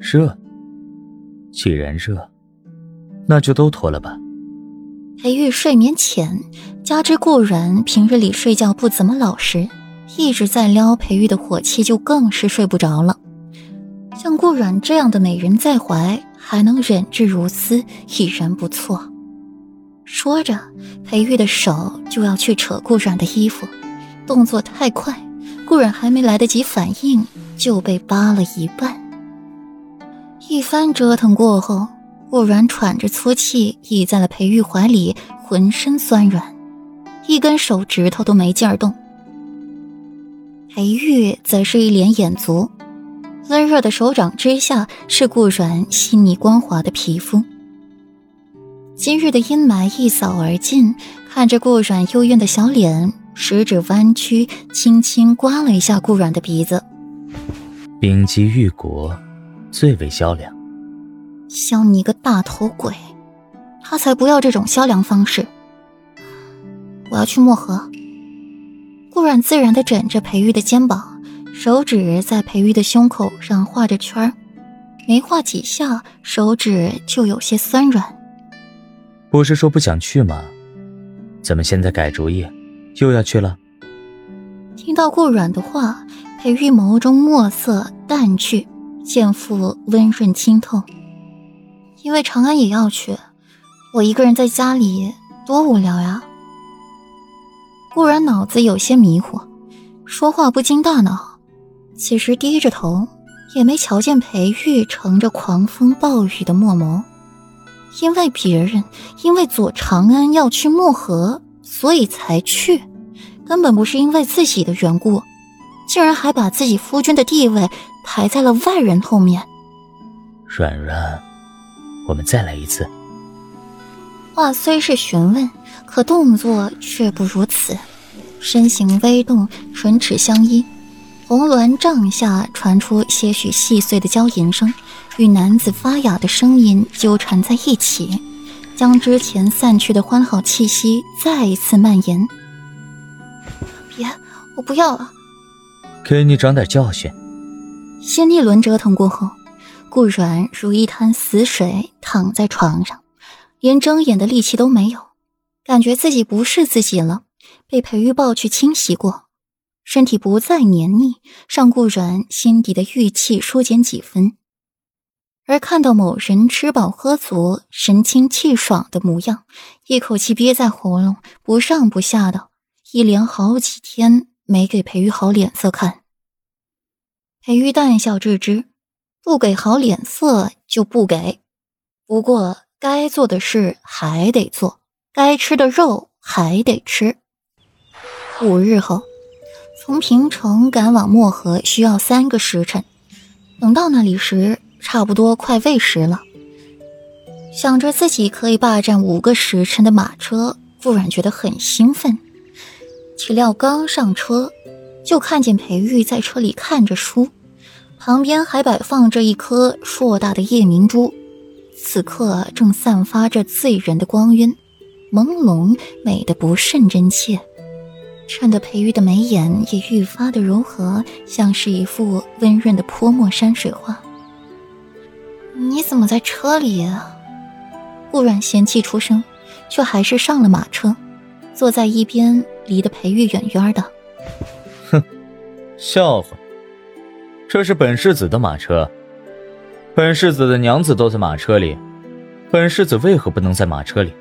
热。既然热，那就都脱了吧。裴玉睡眠浅，加之顾然平日里睡觉不怎么老实，一直在撩裴玉的火气，就更是睡不着了。像顾然这样的美人在怀，还能忍至如斯，已然不错。说着，裴玉的手就要去扯顾然的衣服，动作太快，顾然还没来得及反应，就被扒了一半。一番折腾过后，顾然喘着粗气倚在了裴玉怀里，浑身酸软，一根手指头都没劲儿动。裴玉则是一脸眼足，温热的手掌之下是顾然细腻光滑的皮肤。今日的阴霾一扫而尽，看着顾软幽怨的小脸，食指弯曲，轻轻刮了一下顾软的鼻子。冰肌玉骨。最为销量，削你个大头鬼！他才不要这种销量方式。我要去漠河。顾然自然的枕着裴玉的肩膀，手指在裴玉的胸口上画着圈儿，没画几下，手指就有些酸软。不是说不想去吗？怎么现在改主意，又要去了？听到顾软的话，裴玉眸中墨色淡去。见腹温润清透，因为长安也要去，我一个人在家里多无聊呀。顾然脑子有些迷糊，说话不经大脑。此时低着头，也没瞧见裴玉乘着狂风暴雨的墨眸。因为别人，因为左长安要去漠河，所以才去，根本不是因为自己的缘故。竟然还把自己夫君的地位。排在了外人后面。软软，我们再来一次。话虽是询问，可动作却不如此。身形微动，唇齿相依，红鸾帐下传出些许细碎的娇吟声，与男子发哑的声音纠缠在一起，将之前散去的欢好气息再一次蔓延。别，我不要了。给你长点教训。先一轮折腾过后，顾软如一滩死水躺在床上，连睁眼的力气都没有，感觉自己不是自己了，被裴玉抱去清洗过，身体不再黏腻，让顾软心底的郁气疏减几分。而看到某人吃饱喝足、神清气爽的模样，一口气憋在喉咙，不上不下的，一连好几天没给裴玉好脸色看。裴玉淡笑置之，不给好脸色就不给。不过该做的事还得做，该吃的肉还得吃。五日后，从平城赶往漠河需要三个时辰。等到那里时，差不多快未时了。想着自己可以霸占五个时辰的马车，不然觉得很兴奋。岂料刚上车。就看见裴玉在车里看着书，旁边还摆放着一颗硕大的夜明珠，此刻正散发着醉人的光晕，朦胧美得不甚真切，衬得裴玉的眉眼也愈发的柔和，像是一幅温润的泼墨山水画。你怎么在车里？啊顾然嫌弃出声，却还是上了马车，坐在一边，离得裴玉远远的。哼笑话，这是本世子的马车，本世子的娘子都在马车里，本世子为何不能在马车里？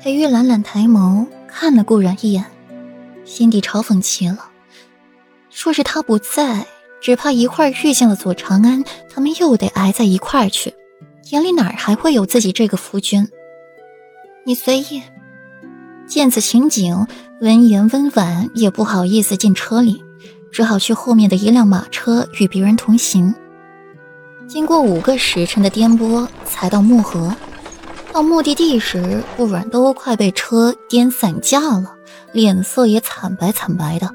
裴玉懒懒抬眸看了顾然一眼，心底嘲讽极了。说是他不在，只怕一会儿遇见了左长安，他们又得挨在一块儿去，眼里哪还会有自己这个夫君？你随意。见此情景，闻言温婉也不好意思进车里。只好去后面的一辆马车与别人同行。经过五个时辰的颠簸，才到漠河。到目的地时，顾软都快被车颠散架了，脸色也惨白惨白的。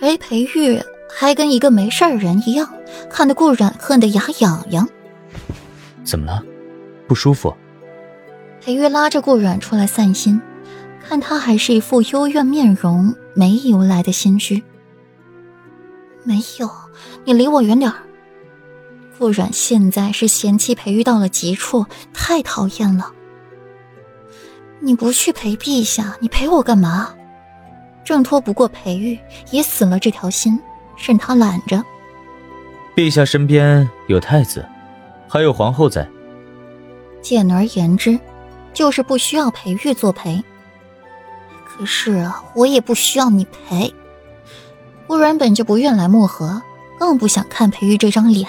而裴玉还跟一个没事人一样，看得顾软恨得牙痒痒。怎么了？不舒服？裴玉拉着顾软出来散心，看他还是一副幽怨面容，没由来的心虚。没有，你离我远点儿。顾阮现在是嫌弃裴玉到了极处，太讨厌了。你不去陪陛下，你陪我干嘛？挣脱不过裴玉，也死了这条心，任他揽着。陛下身边有太子，还有皇后在。简而言之，就是不需要裴玉作陪。可是，我也不需要你陪。顾然本就不愿来漠河，更不想看裴玉这张脸。